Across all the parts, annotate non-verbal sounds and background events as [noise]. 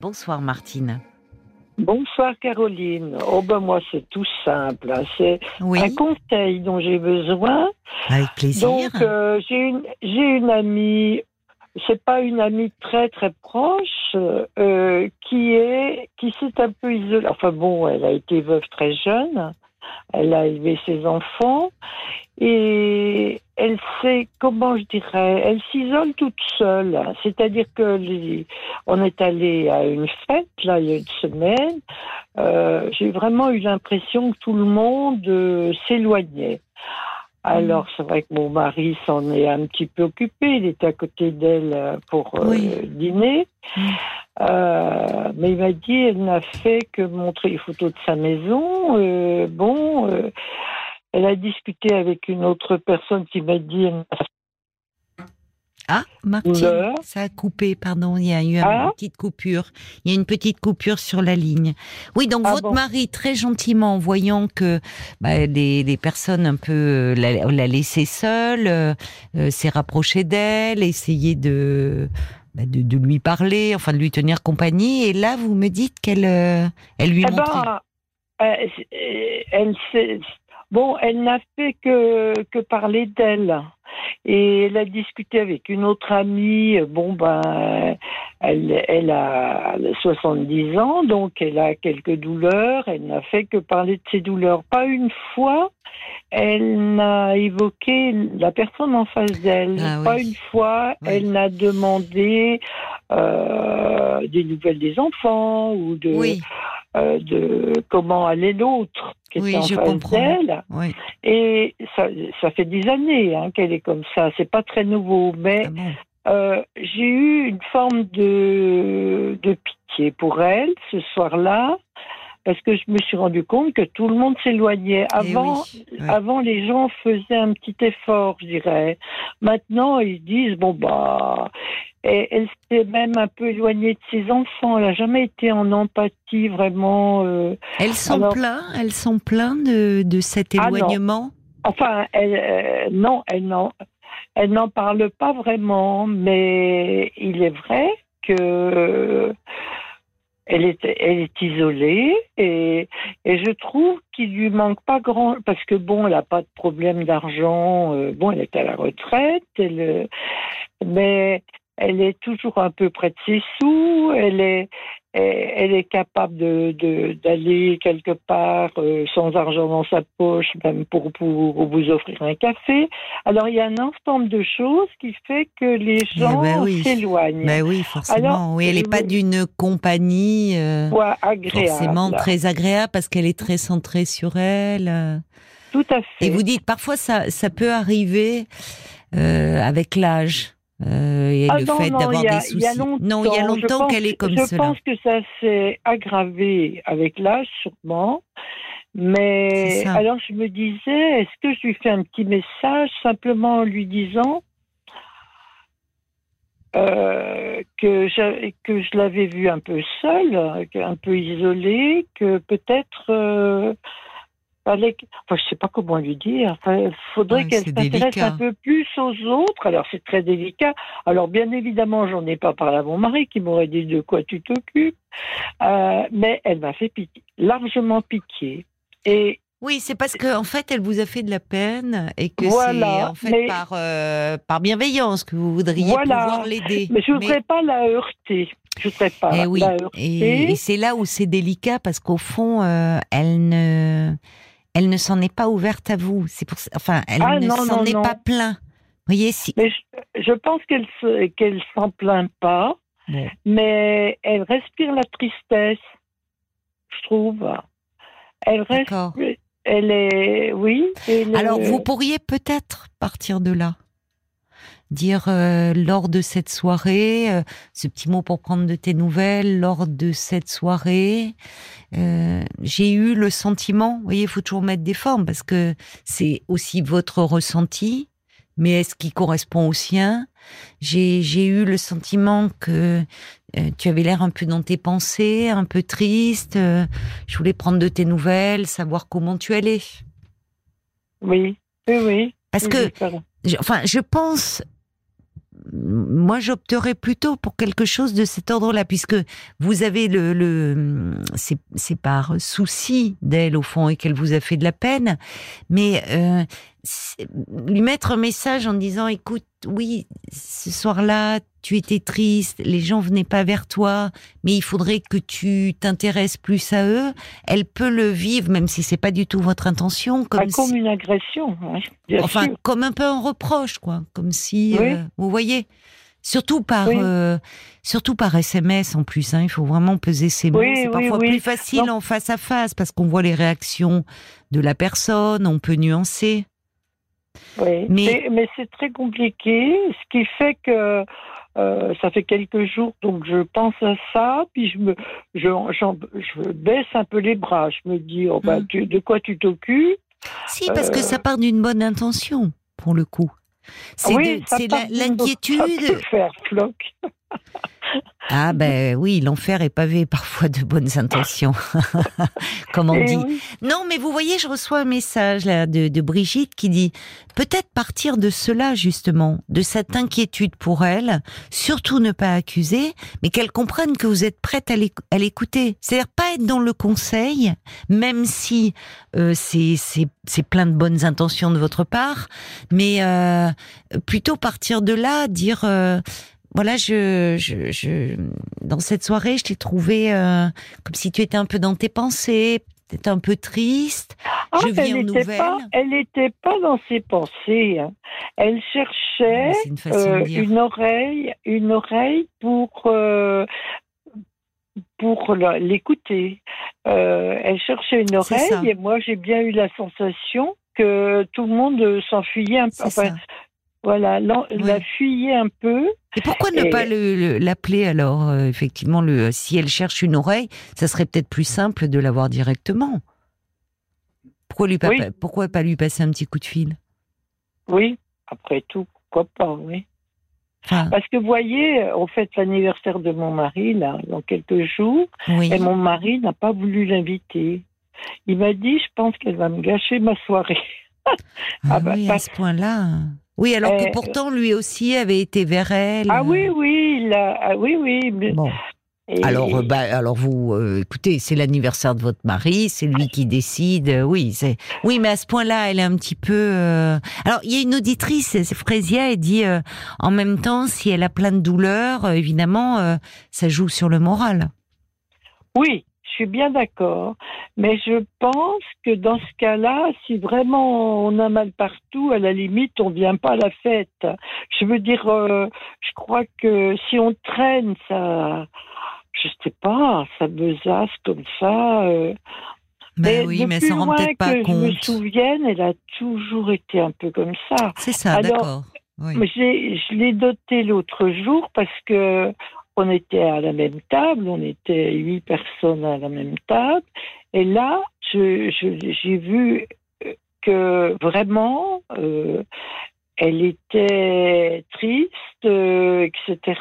Bonsoir Martine. Bonsoir Caroline. Oh ben moi c'est tout simple. hein. C'est Oui, un conseil dont j'ai besoin. avec plaisir. Donc euh, j'ai une j'ai une amie. C'est pas une amie très très proche euh, qui est qui s'est un peu isolée. Enfin bon, elle a été veuve très jeune. Elle a élevé ses enfants et elle sait comment je dirais. Elle s'isole toute seule. C'est-à-dire que les- on est allé à une fête là il y a une semaine. Euh, j'ai vraiment eu l'impression que tout le monde euh, s'éloignait. Alors, c'est vrai que mon mari s'en est un petit peu occupé. Il était à côté d'elle euh, pour euh, Oui. dîner. Mm. Euh, mais il m'a dit, elle n'a fait que montrer les photos de sa maison. Euh, bon, elle a discuté avec une autre personne qui m'a dit, Ah, Martine, ça a coupé, pardon, il y a eu une Ah. petite coupure. Il y a une petite coupure sur la ligne. Oui, donc Ah votre bon. mari, très gentiment, voyant que bah, des, des personnes un peu euh, l'a, l'a laissée seule, euh, euh, s'est rapproché d'elle, essayé de, bah, de de lui parler, enfin de lui tenir compagnie. Et là, vous me dites qu'elle euh, elle lui Eh montrait. ben, euh, euh, elle s'est- bon, elle n'a fait que, que parler d'elle. Et elle a discuté avec une autre amie. Bon, ben, elle, elle a 70 ans, donc elle a quelques douleurs. Elle n'a fait que parler de ses douleurs. Pas une fois, elle n'a évoqué la personne en face d'elle. Ah Pas oui. une fois, Oui. elle n'a demandé euh, des nouvelles des enfants ou de oui, euh, de comment allait l'autre qui Oui, était en je face comprends. d'elle. oui. Et ça, ça fait des années hein, qu'elle est comme ça. C'est pas très nouveau, mais Ah bon. euh, j'ai eu une forme de, de pitié pour elle ce soir-là. Parce que je me suis rendu compte que tout le monde s'éloignait. Eh Avant, oui, avant, les gens faisaient un petit effort, je dirais. Maintenant, ils disent bon bah, et elle s'est même un peu éloignée de ses enfants. Elle n'a jamais été en empathie vraiment. euh, Elles sont Alors- pleins, elles sont pleins de, de cet Ah éloignement? Enfin, elle, euh, non, elle n'en, elle n'en parle pas vraiment, mais il est vrai que euh, elle est, elle est isolée et, et je trouve qu'il lui manque pas grand, parce que bon, elle n'a pas de problème d'argent. euh, bon, elle est à la retraite, elle, mais elle est toujours un peu près de ses sous. Elle est, elle est capable de d'aller quelque part euh, sans argent dans sa poche, même pour, pour vous offrir un café. Alors il y a un ensemble de choses qui fait que les gens ben oui. s'éloignent. Ben oui, forcément. Alors, oui, elle n'est pas d'une compagnie euh, agréable. forcément très agréable parce qu'elle est très centrée sur elle. Tout à fait. Et vous dites parfois ça, ça peut arriver euh, avec l'âge euh, et Ah le non, fait d'avoir il y a- des soucis. non, il y a Je longtemps qu'elle est comme je cela. pense que ça s'est aggravé avec l'âge, sûrement. Mais alors je me disais, est-ce que je lui fais un petit message simplement en lui disant euh, que, je, que je l'avais vue un peu seule, un peu isolée, que peut-être euh, fallait, enfin je sais pas comment lui dire, il faudrait Ouais, qu'elle c'est s'intéresse un peu plus aux autres. Alors c'est très délicat. Alors bien évidemment, j'en ai pas parlé à mon mari qui m'aurait dit de quoi tu t'occupes, Euh, mais elle m'a fait pitié, largement pitié. Et Oui, c'est parce qu'en en fait, elle vous a fait de la peine et que Voilà, c'est en fait mais- par, euh, par bienveillance que vous voudriez Voilà. pouvoir l'aider. mais je voudrais pas la heurter. Je voudrais pas Eh oui, la heurter. et, et c'est là où c'est délicat parce qu'au fond, euh, elle ne, elle ne s'en est pas ouverte à vous. C'est pour, enfin, elle Ah, ne s'en est non. pas plein. Vous voyez, si. Mais je, je pense qu'elle qu'elle s'en plaint pas, mais elle respire la tristesse, je trouve. Elle D'accord. elle est, oui. Alors, vous pourriez peut-être partir de là. Dire euh, lors de cette soirée, euh, ce petit mot pour prendre de tes nouvelles, lors de cette soirée, euh, j'ai eu le sentiment, vous voyez, il faut toujours mettre des formes parce que c'est aussi votre ressenti, mais est-ce qui correspond au sien? J'ai eu le sentiment que tu avais l'air un peu dans tes pensées, un peu triste. je voulais prendre de tes nouvelles, savoir comment tu allais. Oui, oui, oui. Parce que je- enfin, je pense moi, j'opterais plutôt pour quelque chose de cet ordre-là, puisque vous avez le, le c'est par souci d'elle au fond et qu'elle vous a fait de la peine, mais euh, lui mettre un message en disant, écoute, oui, ce soir-là, tu étais triste, les gens venaient pas vers toi, mais il faudrait que tu t'intéresses plus à eux. Elle peut le vivre, même si c'est pas du tout votre intention, comme, ah, comme une agression. enfin, comme un peu un reproche, quoi, comme si, euh, vous voyez. Surtout par, euh, surtout par SMS en plus. Hein, il faut vraiment peser ses mots. c'est parfois plus facile en face à face parce qu'on voit les réactions de la personne, on peut nuancer. Oui, mais, mais c'est très compliqué, ce qui fait que euh, ça fait quelques jours, donc je pense à ça, puis je me, je, je baisse un peu les bras. Je me dis, oh, bah, hmm. de quoi tu t'occupes? Si, parce que ça part d'une bonne intention, pour le coup. C'est oui, l'inquiétude. [laughs] faire floc. Ah ben oui, l'enfer est pavé parfois de bonnes intentions, [laughs] comme on eh dit. Non, mais vous voyez, je reçois un message là de, de Brigitte qui dit peut-être partir de cela justement, de cette inquiétude pour elle, surtout ne pas accuser, mais qu'elle comprenne que vous êtes prête à l'écouter. C'est-à-dire pas être dans le conseil, même si euh, c'est plein de bonnes intentions de votre part, mais euh, plutôt partir de là, dire euh, voilà, je, je, je, dans cette soirée, je t'ai trouvé euh, comme si tu étais un peu dans tes pensées, peut-être un peu triste. Ah, je viens elle n'était pas, elle n'était pas dans ses pensées. Hein. Elle cherchait ah, euh, une, oreille, une oreille pour euh, pour l'écouter. elle cherchait une oreille et moi j'ai bien eu la sensation que tout le monde s'enfuyait un peu. Voilà, la fuyait un peu. Et pourquoi ne pas l'appeler alors euh, Effectivement, le, si elle cherche une oreille, ça serait peut-être plus simple de l'avoir directement. Pourquoi, lui pas, pourquoi pas lui passer un petit coup de fil? Oui, après tout, pourquoi pas, oui. Parce que vous voyez, on fait l'anniversaire de mon mari, là, dans quelques jours, et mon mari n'a pas voulu l'inviter. Il m'a dit, je pense qu'elle va me gâcher ma soirée. [laughs] ah, ah bah, oui, à ce point-là. Oui, alors que euh, pourtant lui aussi avait été vers elle. Ah oui, oui, ah oui, oui. Bon. Alors, euh, bah, alors vous, euh, écoutez, c'est l'anniversaire de votre mari, c'est lui qui décide. oui, c'est, oui, mais à ce point-là, elle est un petit peu. Alors, il y a une auditrice, c'est Frésia, elle dit, en même temps, si elle a plein de douleurs, évidemment, ça joue sur le moral. Oui, je suis bien d'accord, mais je pense que dans ce cas-là, si vraiment on a mal partout, à la limite, on vient pas à la fête. Je veux dire, euh, je crois que si on traîne, ça, je sais pas, ça besace comme ça. Euh, ben mais oui, mais ça rend peut-être pas que compte. Je me souvienne, elle a toujours été un peu comme ça. C'est ça, d'accord. Oui. Je l'ai doté l'autre jour parce que on était à la même table, on était huit personnes à la même table, et là, j'ai vu que vraiment, euh, elle était triste, euh, etc.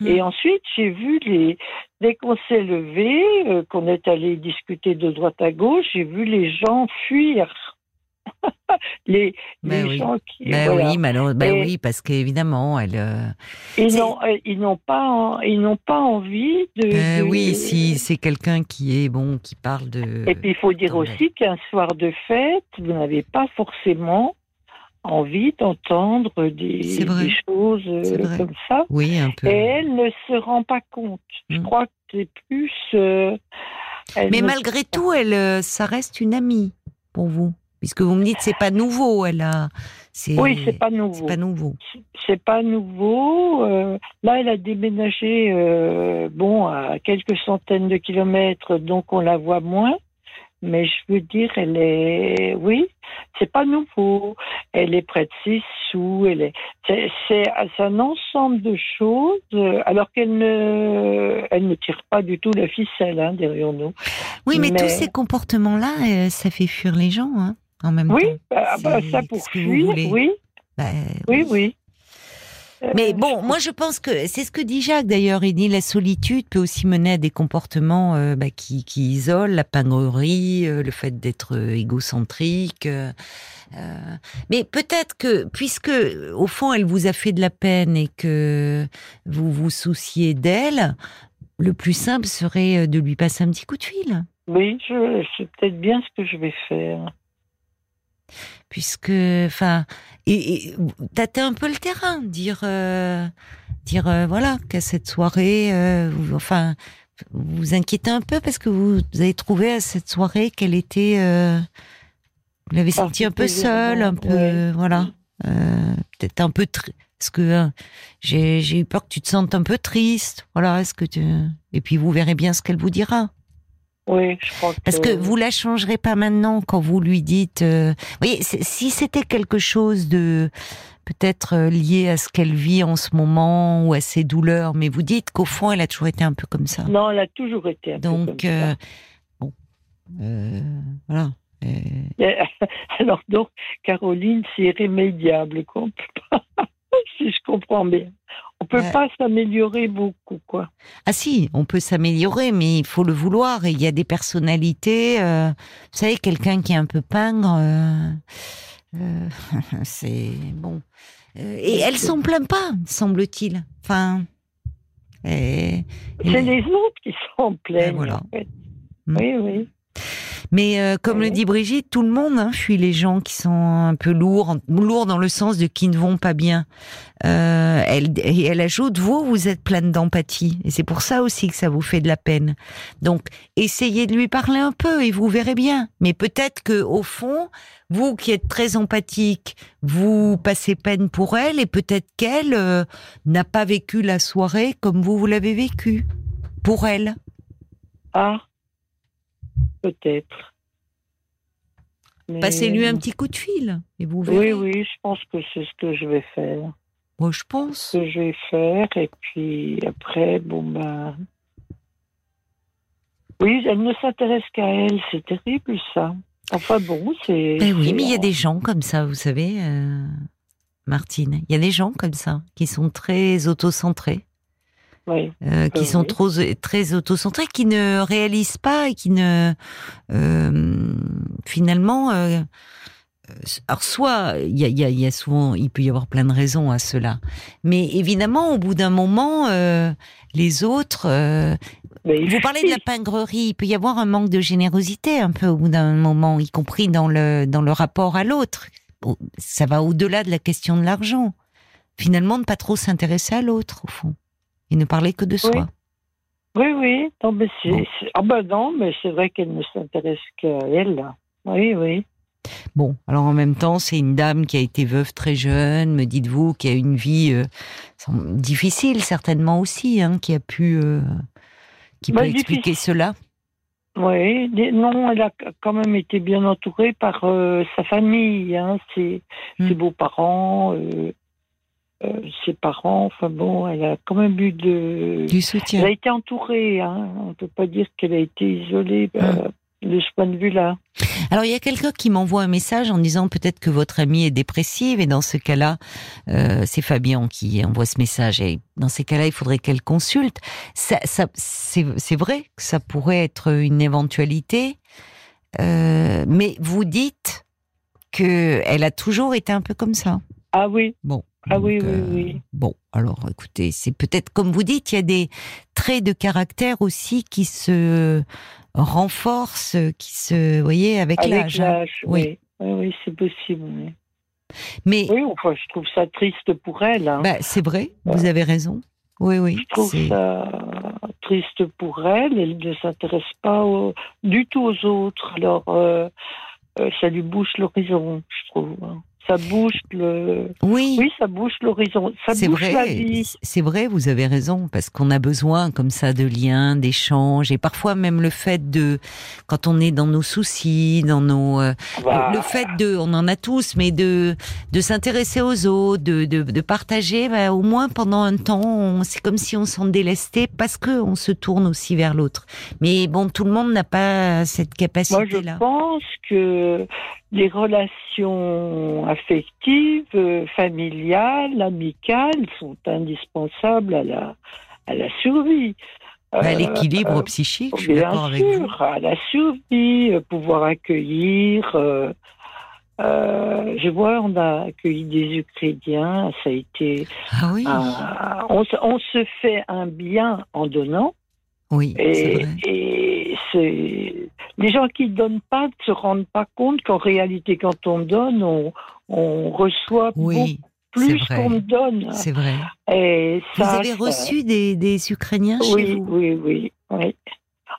Hmm. Et ensuite, j'ai vu les, dès qu'on s'est levé, euh, qu'on est allé discuter de droite à gauche, j'ai vu les gens fuir. [laughs] les, ben les gens qui. Ben oui, ben oui, parce qu'évidemment, elle. Euh, ils n'ont, euh, ils n'ont pas, ils n'ont pas envie de. Ben oui, si c'est quelqu'un qui est bon, qui parle de. Et puis il faut dire aussi qu'un soir de fête, vous n'avez pas forcément envie d'entendre des, choses euh, comme ça. Oui, un peu. Et elle ne se rend pas compte. Je mm. crois que c'est plus. Mais malgré tout, elle, ça reste une amie pour vous. Puisque vous me dites c'est pas nouveau, elle a. Oui, c'est pas nouveau. C'est pas nouveau. C'est pas nouveau. Euh, là, elle a déménagé, euh, bon, à quelques centaines de kilomètres, donc on la voit moins. Mais je veux dire, elle est, oui, c'est pas nouveau. Elle est près de ses sous. Elle est, c'est, un ensemble de choses, alors qu'elle ne, elle ne tire pas du tout la ficelle hein, derrière nous. Oui, mais, tous ces comportements-là, euh, ça fait fuir les gens. Hein oui, bah, bah, ça pour fuir, oui. Bah, oui, oui. Mais bon, moi je pense que c'est ce que dit Jacques d'ailleurs. Il dit la solitude peut aussi mener à des comportements euh, bah, qui, qui isolent, la pingrerie, euh, le fait d'être euh, égocentrique. euh, euh, mais peut-être que, puisque au fond elle vous a fait de la peine et que vous vous souciez d'elle, le plus simple serait euh, de lui passer un petit coup de fil. Oui, c'est peut-être bien ce que je vais faire. Puisque enfin et, et tâter un peu le terrain dire euh, dire euh, voilà qu'à cette soirée euh, vous, enfin vous vous inquiétez un peu parce que vous, vous avez trouvé à cette soirée qu'elle était vous l'avez senti un peu seule un peu Ouais. voilà peut-être un peu est-ce que j'ai j'ai eu peur que tu te sentes un peu triste voilà est-ce que tu et puis vous verrez bien ce qu'elle vous dira Oui, je crois que. parce que vous la changerez pas maintenant quand vous lui dites. euh, c'est- si c'était quelque chose de peut-être euh, lié à ce qu'elle vit en ce moment ou à ses douleurs, mais vous dites qu'au fond, elle a toujours été un peu comme ça. Non, elle a toujours été un peu Donc, comme ça. euh, bon, euh, voilà. [laughs] Alors donc, Caroline, c'est irrémédiable, quoi. On peut pas- si je comprends bien. On peut Ouais. pas s'améliorer beaucoup, quoi. Ah si, on peut s'améliorer, mais il faut le vouloir. Et il y a des personnalités. euh, vous savez, quelqu'un qui est un peu pingre, euh, euh, [laughs] c'est bon. Et elle s'en plaint pas, semble-t-il. Enfin, et- C'est les autres qui s'en plaignent, voilà. en fait. Mm. Oui, oui. Mais euh, comme le dit Brigitte, tout le monde hein, fuit les gens qui sont un peu lourds, lourds dans le sens de qui ne vont pas bien. Euh, elle, et elle ajoute, vous, vous êtes pleine d'empathie, et c'est pour ça aussi que ça vous fait de la peine. Donc, essayez de lui parler un peu, et vous verrez bien. Mais peut-être que au fond, vous qui êtes très empathique, vous passez peine pour elle, et peut-être qu'elle euh, n'a pas vécu la soirée comme vous vous l'avez vécue pour elle. Ah, peut-être. Mais- Passez-lui un petit coup de fil, et vous Oui, verrez. oui, je pense que c'est ce que je vais faire. Moi, je pense. Ce que je vais faire, et puis après, bon, ben. Oui, elle ne s'intéresse qu'à elle, c'est terrible, ça. Enfin bon, c'est. Ben oui, mais il y a des gens comme ça, vous savez, euh, Martine. Il y a des gens comme ça qui sont très autocentrés, Oui. euh, qui Euh, sont oui. trop très autocentrés, qui ne réalisent pas et qui ne euh, finalement. alors soit il y a, il y a- il y a souvent, il peut y avoir plein de raisons à cela, mais évidemment au bout d'un moment, les autres. vous parlez de la pingrerie, il peut y avoir un manque de générosité un peu au bout d'un moment, y compris dans le, dans le rapport à l'autre. Ça va au-delà de la question de l'argent. Finalement, ne pas trop s'intéresser à l'autre, au fond. Et ne parler que de soi. Oui, oui. Non, mais c'est. Bon. Ah ben non, mais c'est vrai qu'elle ne s'intéresse qu'à elle. Oui, oui. Bon, alors en même temps, c'est une dame qui a été veuve très jeune, me dites-vous, qui a une vie euh, difficile certainement aussi, hein, qui a pu, euh, qui Bah, peut expliquer difficile. cela. Oui, non, elle a quand même été bien entourée par euh, sa famille, hein, ses, Hmm. ses beaux-parents, euh, ses parents. Enfin bon, elle a quand même eu de. Du Elle soutien. a été entourée, hein. On ne peut pas dire qu'elle a été isolée euh, de ce point de vue-là. Alors il y a quelqu'un qui m'envoie un message en disant peut-être que votre amie est dépressive et dans ce cas-là, euh, c'est Fabien qui envoie ce message et dans ces cas-là, il faudrait qu'elle consulte. Ça, ça, c'est, vrai que ça pourrait être une éventualité, euh, mais vous dites que elle a toujours été un peu comme ça. Ah oui, Bon. Ah donc, oui, oui, euh, oui. Bon, alors écoutez, c'est peut-être comme vous dites, il y a des traits de caractère aussi qui se renforcent, qui se, vous voyez, avec, avec l'âge. hein. l'âge, Oui. oui. Oui, oui, c'est possible. Oui. Mais oui, enfin, je trouve ça triste pour elle. Hein. Bah, c'est vrai, vous avez raison. Oui, oui. Je trouve c'est- ça triste pour elle. Elle ne s'intéresse pas au- du tout aux autres. Alors, euh, euh, ça lui bouche l'horizon, je trouve. hein. Ça bouge le. Oui, Oui, ça bouge l'horizon. Ça bouge la vie. C'est vrai, vous avez raison, parce qu'on a besoin comme ça de liens, d'échanges, et parfois même le fait de, quand on est dans nos soucis, dans nos, euh, Bah, le fait de, on en a tous, mais de de s'intéresser aux autres, de de, de partager, bah, au moins pendant un temps, c'est comme si on s'en délestait parce que on se tourne aussi vers l'autre. Mais bon, tout le monde n'a pas cette Moi, je pense que les relations affectives, euh, familiales, amicales sont indispensables à la, à la survie. À bah, l'équilibre euh, psychique, je suis d'accord avec vous. à la survie, euh, pouvoir accueillir. je vois, on a accueilli des Ukrainiens, ça a été. Ah oui. on, on, se fait un bien en donnant. Oui. Et c'est les gens qui ne donnent pas ne se rendent pas compte qu'en réalité, quand on donne, on, on reçoit oui, plus qu'on donne. C'est vrai. Et vous avez reçu des, des Ukrainiens oui, chez vous? Oui, oui, oui.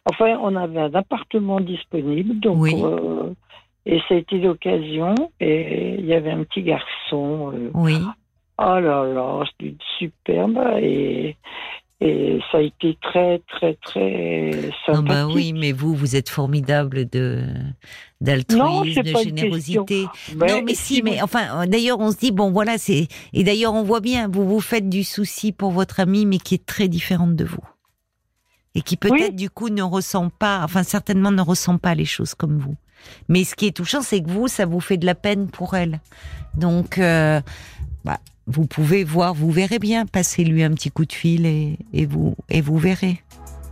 Enfin, on avait un appartement disponible, donc oui. euh, et ça a été l'occasion. Et il y avait un petit garçon. Euh, oui. Oh là là, c'était superbe et et ça a été très, très, très sympathique. Ah bah oui, mais vous, vous êtes formidable de d'altruisme, de générosité. non, mais si, mais enfin, d'ailleurs, on se dit bon, voilà, c'est et d'ailleurs, on voit bien, vous vous faites du souci pour votre amie, mais qui est très différente de vous et qui peut-être du coup ne ressent pas, enfin certainement ne ressent pas les choses comme vous. Mais ce qui est touchant, c'est que vous, ça vous fait de la peine pour elle. Donc, euh, bah, vous pouvez voir, vous verrez bien, passez-lui un petit coup de fil et, et vous et vous verrez.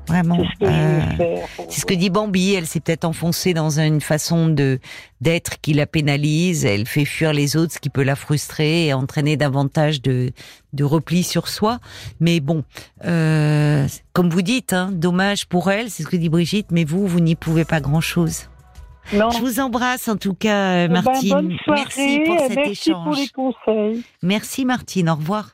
Vraiment. C'est ce, que dit Bambi. Elle s'est peut-être enfoncée dans une façon de d'être qui la pénalise. Elle fait fuir les autres, ce qui peut la frustrer et entraîner davantage de de repli sur soi. Mais bon, euh, comme vous dites, hein, dommage pour elle, c'est ce que dit Brigitte. Mais vous, vous n'y pouvez pas grand-chose. Je vous embrasse en tout cas, eh ben, Martine. merci pour cet merci échange. Pour les conseils. Merci Martine. Au revoir.